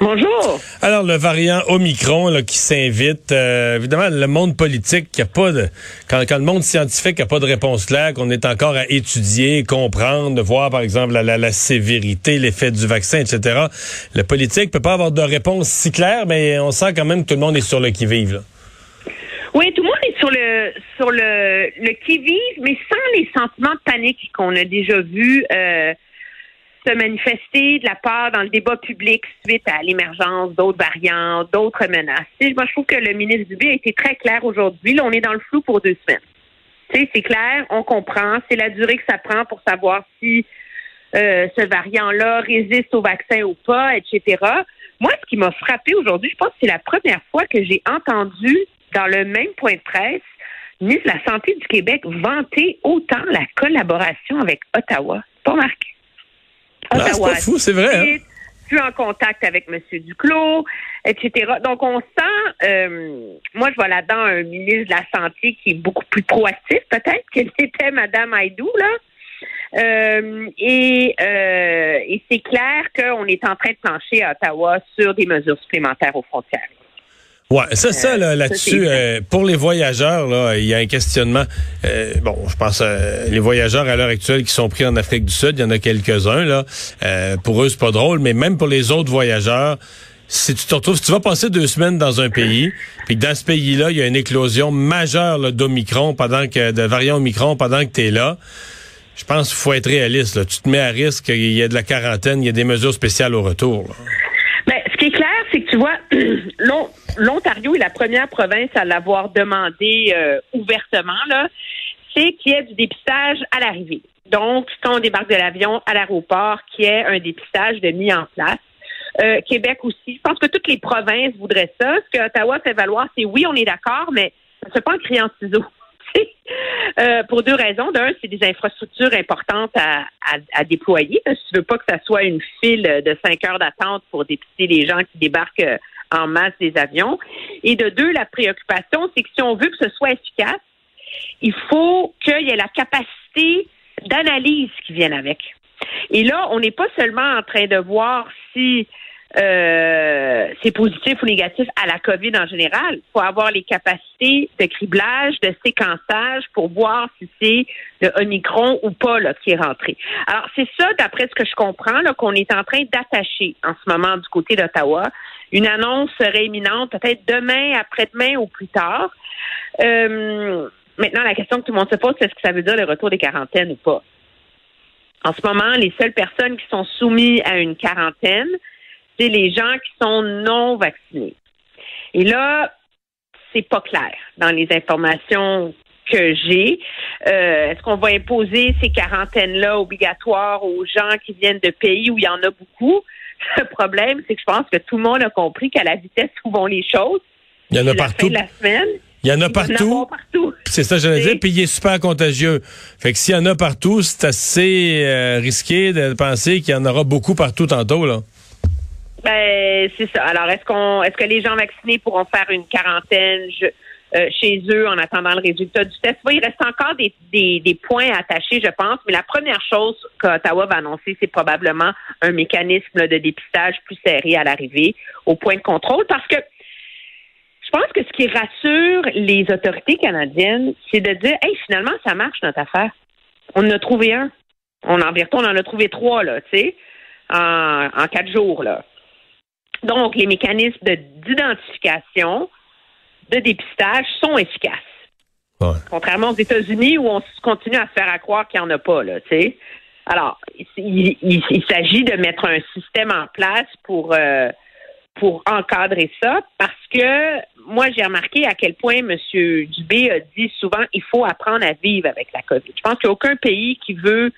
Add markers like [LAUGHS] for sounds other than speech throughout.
Bonjour. Alors le variant Omicron là, qui s'invite, euh, évidemment le monde politique qui a pas de quand, quand le monde scientifique a pas de réponse claire, qu'on est encore à étudier, comprendre, de voir par exemple la, la, la sévérité, l'effet du vaccin, etc. Le politique peut pas avoir de réponse si claire, mais on sent quand même que tout le monde est sur le qui vive. Là. Oui, tout le monde est sur le sur le, le qui-vive, mais sans les sentiments de panique qu'on a déjà vus euh, se manifester de la part dans le débat public suite à l'émergence d'autres variants, d'autres menaces. Moi, je trouve que le ministre Dubé a été très clair aujourd'hui. Là, on est dans le flou pour deux semaines. C'est clair, on comprend. C'est la durée que ça prend pour savoir si euh, ce variant-là résiste au vaccin ou pas, etc. Moi, ce qui m'a frappé aujourd'hui, je pense que c'est la première fois que j'ai entendu dans le même point de presse ministre de la Santé du Québec vanter autant la collaboration avec Ottawa. Pas marqué. Ah, c'est pas fou, c'est vrai. Hein? plus en contact avec M. Duclos, etc. Donc, on sent, euh, moi, je vois là-dedans un ministre de la Santé qui est beaucoup plus proactif, peut-être, que l'était Mme Haïdou, là. Euh, et euh, et c'est clair qu'on est en train de plancher à Ottawa sur des mesures supplémentaires aux frontières. Ouais, ça, ça là, Euh, là-dessus, euh, pour les voyageurs, là, il y a un questionnement. Euh, bon, je pense euh, les voyageurs à l'heure actuelle qui sont pris en Afrique du Sud, il y en a quelques-uns là. Euh, pour eux, c'est pas drôle, mais même pour les autres voyageurs, si tu te retrouves, si tu vas passer deux semaines dans un pays, puis que dans ce pays-là, il y a une éclosion majeure là, d'Omicron pendant que de variant Omicron pendant que tu es là. Je pense qu'il faut être réaliste. Là. Tu te mets à risque, il y a de la quarantaine, il y a des mesures spéciales au retour. là. Ben, ce qui est clair, c'est que tu vois, [CLEARS THROAT] l'On- l'Ontario est la première province à l'avoir demandé euh, ouvertement, c'est qu'il y ait du dépistage à l'arrivée. Donc, quand on débarque de l'avion à l'aéroport, qu'il y ait un dépistage de mis en place. Euh, Québec aussi. Je pense que toutes les provinces voudraient ça. Ce que Ottawa fait valoir, c'est oui, on est d'accord, mais ça ne pas en criant ciseaux. [LAUGHS] Euh, pour deux raisons. D'un, c'est des infrastructures importantes à, déployer. Si tu veux pas que ça soit une file de cinq heures d'attente pour dépister les gens qui débarquent en masse des avions. Et de deux, la préoccupation, c'est que si on veut que ce soit efficace, il faut qu'il y ait la capacité d'analyse qui vienne avec. Et là, on n'est pas seulement en train de voir si euh, c'est positif ou négatif à la COVID en général. Il faut avoir les capacités de criblage, de séquençage pour voir si c'est le Omicron ou pas là, qui est rentré. Alors, c'est ça, d'après ce que je comprends, qu'on est en train d'attacher en ce moment du côté d'Ottawa. Une annonce serait imminente, peut-être demain, après-demain ou plus tard. Euh, maintenant, la question que tout le monde se pose, c'est est-ce que ça veut dire le retour des quarantaines ou pas? En ce moment, les seules personnes qui sont soumises à une quarantaine, c'est les gens qui sont non vaccinés. Et là, c'est pas clair dans les informations que j'ai. Euh, Est-ce qu'on va imposer ces quarantaines-là obligatoires aux gens qui viennent de pays où il y en a beaucoup? [LAUGHS] Le problème, c'est que je pense que tout le monde a compris qu'à la vitesse où vont les choses, Il y en a la fin partout. de la semaine, Il y en a partout. partout. C'est ça, que j'allais dire. Puis il est super contagieux. Fait que s'il y en a partout, c'est assez euh, risqué de penser qu'il y en aura beaucoup partout tantôt, là. Ben, c'est ça. Alors, est-ce qu'on, est-ce que les gens vaccinés pourront faire une quarantaine? Je- euh, chez eux en attendant le résultat du test? Oui, il reste encore des, des, des points à attacher, je pense. Mais la première chose qu'Ottawa va annoncer, c'est probablement un mécanisme de dépistage plus serré à l'arrivée au point de contrôle parce que je pense que ce qui rassure les autorités canadiennes, c'est de dire, hey, finalement, ça marche notre affaire. On en a trouvé un. On en on en a trouvé trois, là, tu sais, en, en quatre jours, là. Donc, les mécanismes de- d'identification, de dépistage sont efficaces. Ouais. Contrairement aux États-Unis où on continue à se faire à croire qu'il n'y en a pas, là, tu sais. Alors, il, il- il s'agit de mettre un système en place pour euh, pour encadrer ça parce que moi j'ai remarqué à quel point M. Dubé a dit souvent il faut apprendre à vivre avec la COVID. Je pense qu'il n'y a aucun pays qui veut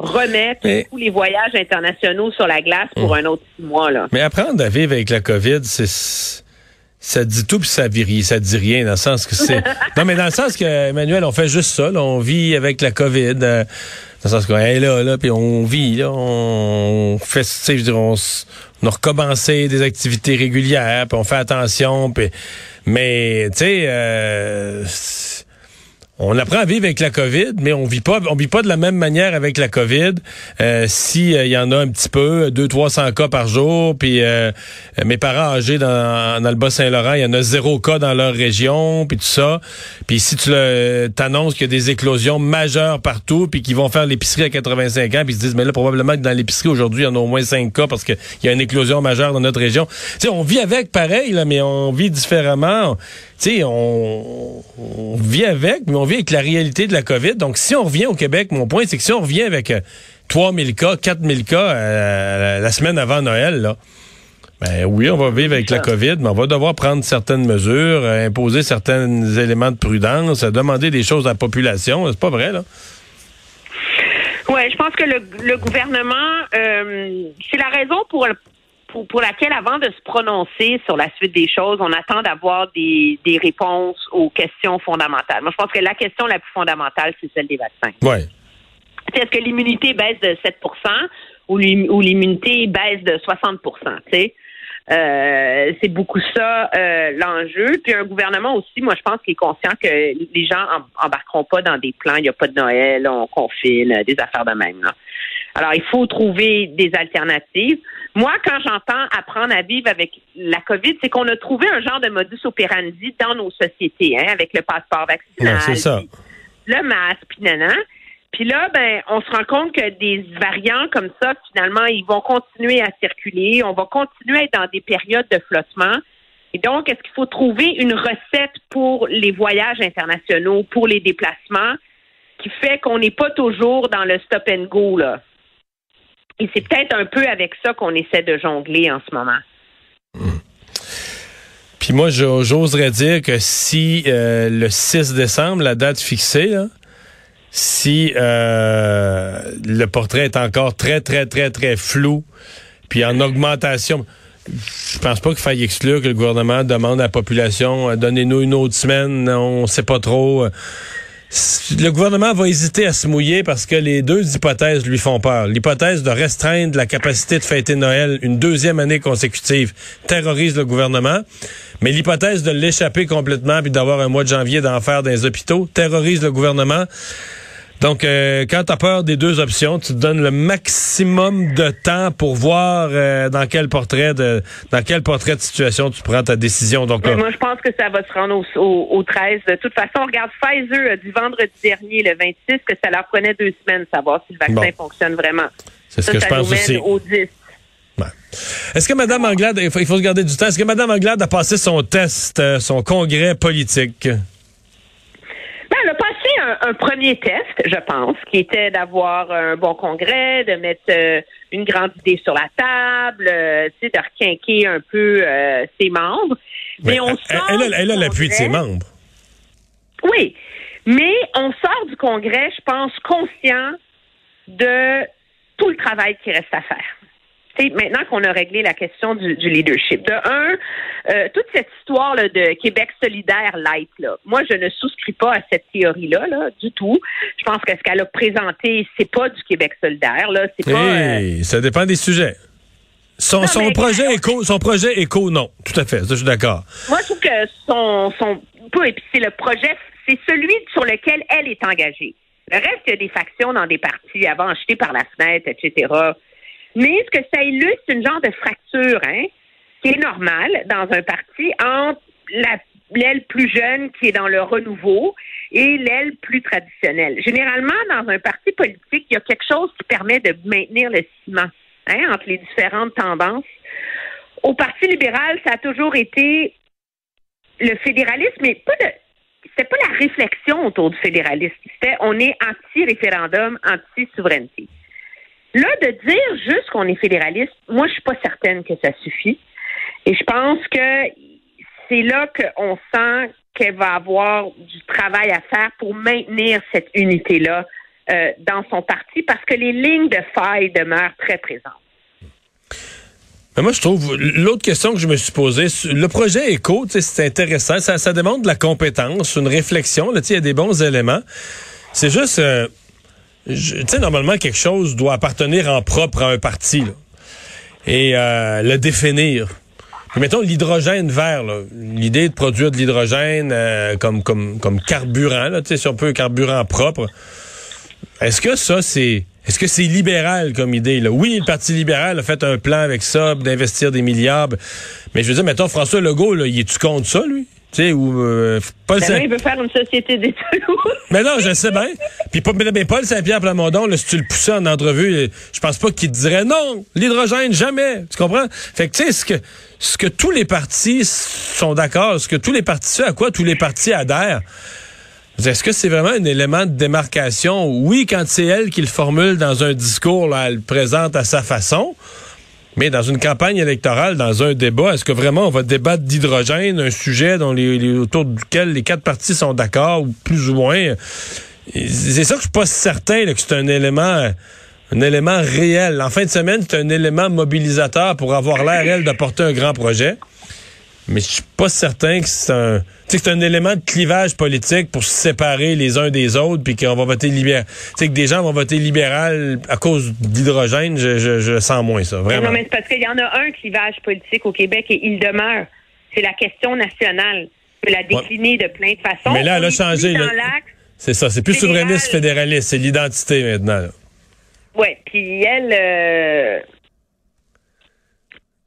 remettre Mais- tous les voyages internationaux sur la glace pour un autre six mois là. Mais apprendre à vivre avec la COVID, c'est ça dit tout puis ça vit ça dit rien dans le sens que c'est [LAUGHS] non mais dans le sens que Emmanuel on fait juste ça là, on vit avec la Covid euh, dans le sens qu'on est là là puis on vit là, on fait tu sais je veux dire, on, on, a recommencé des activités régulières puis on fait attention puis mais tu sais euh, on apprend à vivre avec la COVID, mais on vit pas, on vit pas de la même manière avec la COVID. Euh, si il euh, y en a un petit peu, deux, trois cents cas par jour, puis euh, mes parents âgés dans, le Bas-Saint-Laurent, il y en a zéro cas dans leur région, puis tout ça. Puis si tu t'annonces qu'il y a des éclosions majeures partout, puis qu'ils vont faire l'épicerie à 85 ans, puis ils se disent, mais là probablement que dans l'épicerie aujourd'hui, il y en a au moins cinq cas parce qu'il y a une éclosion majeure dans notre région. Tu sais, on vit avec pareil, là, mais on vit différemment. Tu sais, on, on vit avec, mais on vit avec la réalité de la COVID. Donc, si on revient au Québec, mon point, c'est que si on revient avec 3000 euh, cas, 4000 cas euh, la semaine avant Noël, là, ben oui, on va vivre avec la COVID, mais on va devoir prendre certaines mesures, euh, imposer certains éléments de prudence, demander des choses à la population. C'est pas vrai, là? Oui, je pense que le, le gouvernement, c'est la raison pour pour, laquelle, avant de se prononcer sur la suite des choses, on attend d'avoir des, des réponses aux questions fondamentales. Moi, je pense que la question la plus fondamentale, c'est celle des vaccins. Ouais. Est-ce que l'immunité baisse de 7% ou l'immunité baisse de 60 tu euh, c'est beaucoup ça euh, l'enjeu. Puis un gouvernement aussi, moi je pense qu'il est conscient que les gens embarqueront pas dans des plans, il n'y a pas de Noël, on confine, des affaires de même. Là. Alors il faut trouver des alternatives. Moi, quand j'entends apprendre à vivre avec la COVID, c'est qu'on a trouvé un genre de modus operandi dans nos sociétés, hein, avec le passeport vaccinal, le masque, puis nanan. Puis là, ben, on se rend compte que des variants comme ça, finalement, ils vont continuer à circuler. On va continuer à être dans des périodes de flottement. Et donc, est-ce qu'il faut trouver une recette pour les voyages internationaux, pour les déplacements, qui fait qu'on n'est pas toujours dans le stop and go, là? Et c'est peut-être un peu avec ça qu'on essaie de jongler en ce moment. Hmm. Puis moi, j'oserais dire que si euh, le 6 décembre, la date fixée, si euh, le portrait est encore très, très, très, très flou, puis en augmentation, je pense pas qu'il faille exclure que le gouvernement demande à la population, euh, donnez-nous une autre semaine, on sait pas trop le gouvernement va hésiter à se mouiller parce que les deux hypothèses lui font peur. L'hypothèse de restreindre la capacité de fêter Noël une deuxième année consécutive terrorise le gouvernement, mais l'hypothèse de l'échapper complètement puis d'avoir un mois de janvier d'enfer dans les hôpitaux terrorise le gouvernement. Donc, euh, quand tu as peur des deux options, tu te donnes le maximum de temps pour voir euh, dans quel portrait de dans quel portrait de situation tu prends ta décision. Donc, moi, je pense que ça va se rendre au, au, 13. De toute façon, on regarde Pfizer du vendredi dernier, le 26, que ça leur prenait deux semaines de savoir si le vaccin fonctionne vraiment. C'est ce que je pense aussi. Au 10. Est-ce que Mme Anglade, il faut, il faut se garder du temps, est-ce que Mme Anglade a passé son test, euh, son congrès politique? Un, premier test, je pense, qui était d'avoir un bon congrès, de mettre euh, une grande idée sur la table, euh, tu sais, de requinquer un peu euh, ses membres. Mais, on sort elle, a l'appui de ses membres. Oui, mais on sort du congrès, je pense, conscient de tout le travail qui reste à faire maintenant qu'on a réglé la question du, leadership. De un, euh, toute cette histoire là, de Québec solidaire light, là, moi, je ne souscris pas à cette théorie-là, là, du tout. Je pense que ce qu'elle a présenté, c'est pas du Québec solidaire, là. C'est pas. Euh, ça dépend des sujets. Son, son projet éco, son projet éco, non, tout à fait, ça, je suis d'accord. Moi, je trouve que son, son, et puis c'est le projet, c'est celui sur lequel elle est engagée. Le reste, il y a des factions dans des partis avant achetés par la fenêtre, etc. Mais ce que ça illustre, c'est une genre de fracture, hein, qui est normale dans un parti entre l'aile plus jeune qui est dans le renouveau et l'aile plus traditionnelle. Généralement, dans un parti politique, il y a quelque chose qui permet de maintenir le ciment hein, entre les différentes tendances. Au Parti libéral, ça a toujours été le fédéralisme, mais pas de c'était pas la réflexion autour du fédéralisme. C'était on est anti-référendum, anti-souveraineté. Là, de dire juste qu'on est fédéraliste, moi, je suis pas certaine que ça suffit. Et je pense que c'est là qu'on sent qu'elle va avoir du travail à faire pour maintenir cette unité-là euh, dans son parti parce que les lignes de faille demeurent très présentes. Mais moi, je trouve, l'autre question que je me suis posée, le projet éco, c'est intéressant, ça, demande de la compétence, une réflexion, il y a des bons éléments. C'est juste, euh, tu sais, normalement, quelque chose doit appartenir en propre à un parti, et euh, le définir. mettons l'hydrogène vert, l'idée de produire de l'hydrogène euh, comme, comme, comme carburant, là, si on peut, carburant propre. Est-ce que ça, c'est est-ce que c'est libéral comme idée? Là? Oui, le Parti libéral a fait un plan avec ça, d'investir des milliards. Mais je veux dire, mettons, François Legault, là, il est-tu contre ça, lui? Tu sais, ou euh, Paul ben il veut faire une société d'État [LAUGHS] Mais non, je sais bien. Puis mais Paul Saint-Pierre Plamondon, là, si tu le poussais en entrevue, je pense pas qu'il te dirait non, l'hydrogène, jamais. Tu comprends? Fait que tu sais, ce que, ce que tous les partis sont d'accord, ce que tous les partis, à quoi tous les partis adhèrent, est-ce que c'est vraiment un élément de démarcation? Oui, quand c'est elle qui le formule dans un discours, là, elle le présente à sa façon. Mais dans une campagne électorale, dans un débat, est-ce que vraiment on va débattre d'hydrogène, un sujet dont les, autour duquel les quatre partis sont d'accord, ou plus ou moins? C'est ça que je suis pas certain que c'est un élément un élément réel. En fin de semaine, c'est un élément mobilisateur pour avoir l'air, elle, de porter un grand projet. Mais je suis pas certain que c'est un, c'est un élément de clivage politique pour se séparer les uns des autres, puis qu'on va voter libéral. sais que des gens vont voter libéral à cause d'hydrogène, je, je, je, sens moins ça. Vraiment. Non, mais c'est parce qu'il y en a un clivage politique au Québec et il demeure. C'est la question nationale. On peut la décliner de plein de façons. Mais là, elle a changé. C'est ça. C'est plus souverainiste fédéraliste. C'est l'identité maintenant. Oui. Puis elle, euh...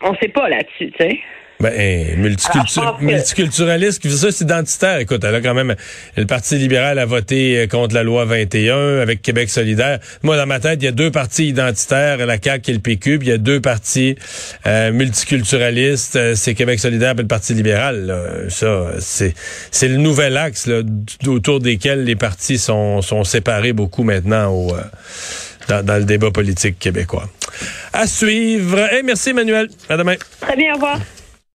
on sait pas là-dessus, tu sais. Ben, multiculturaliste, ça, c'est identitaire. Écoute, elle a quand même, le Parti libéral a voté euh, contre la loi 21 avec Québec solidaire. Moi, dans ma tête, il y a deux partis identitaires, la CAQ et le PQ, puis il y a deux partis euh, multiculturalistes, euh, c'est Québec solidaire et le Parti libéral. Ça, c'est, c'est le nouvel axe là, autour desquels les partis sont, sont séparés beaucoup maintenant au, dans, dans, le débat politique québécois. À suivre. et merci, Emmanuel. À demain. Très bien, au revoir.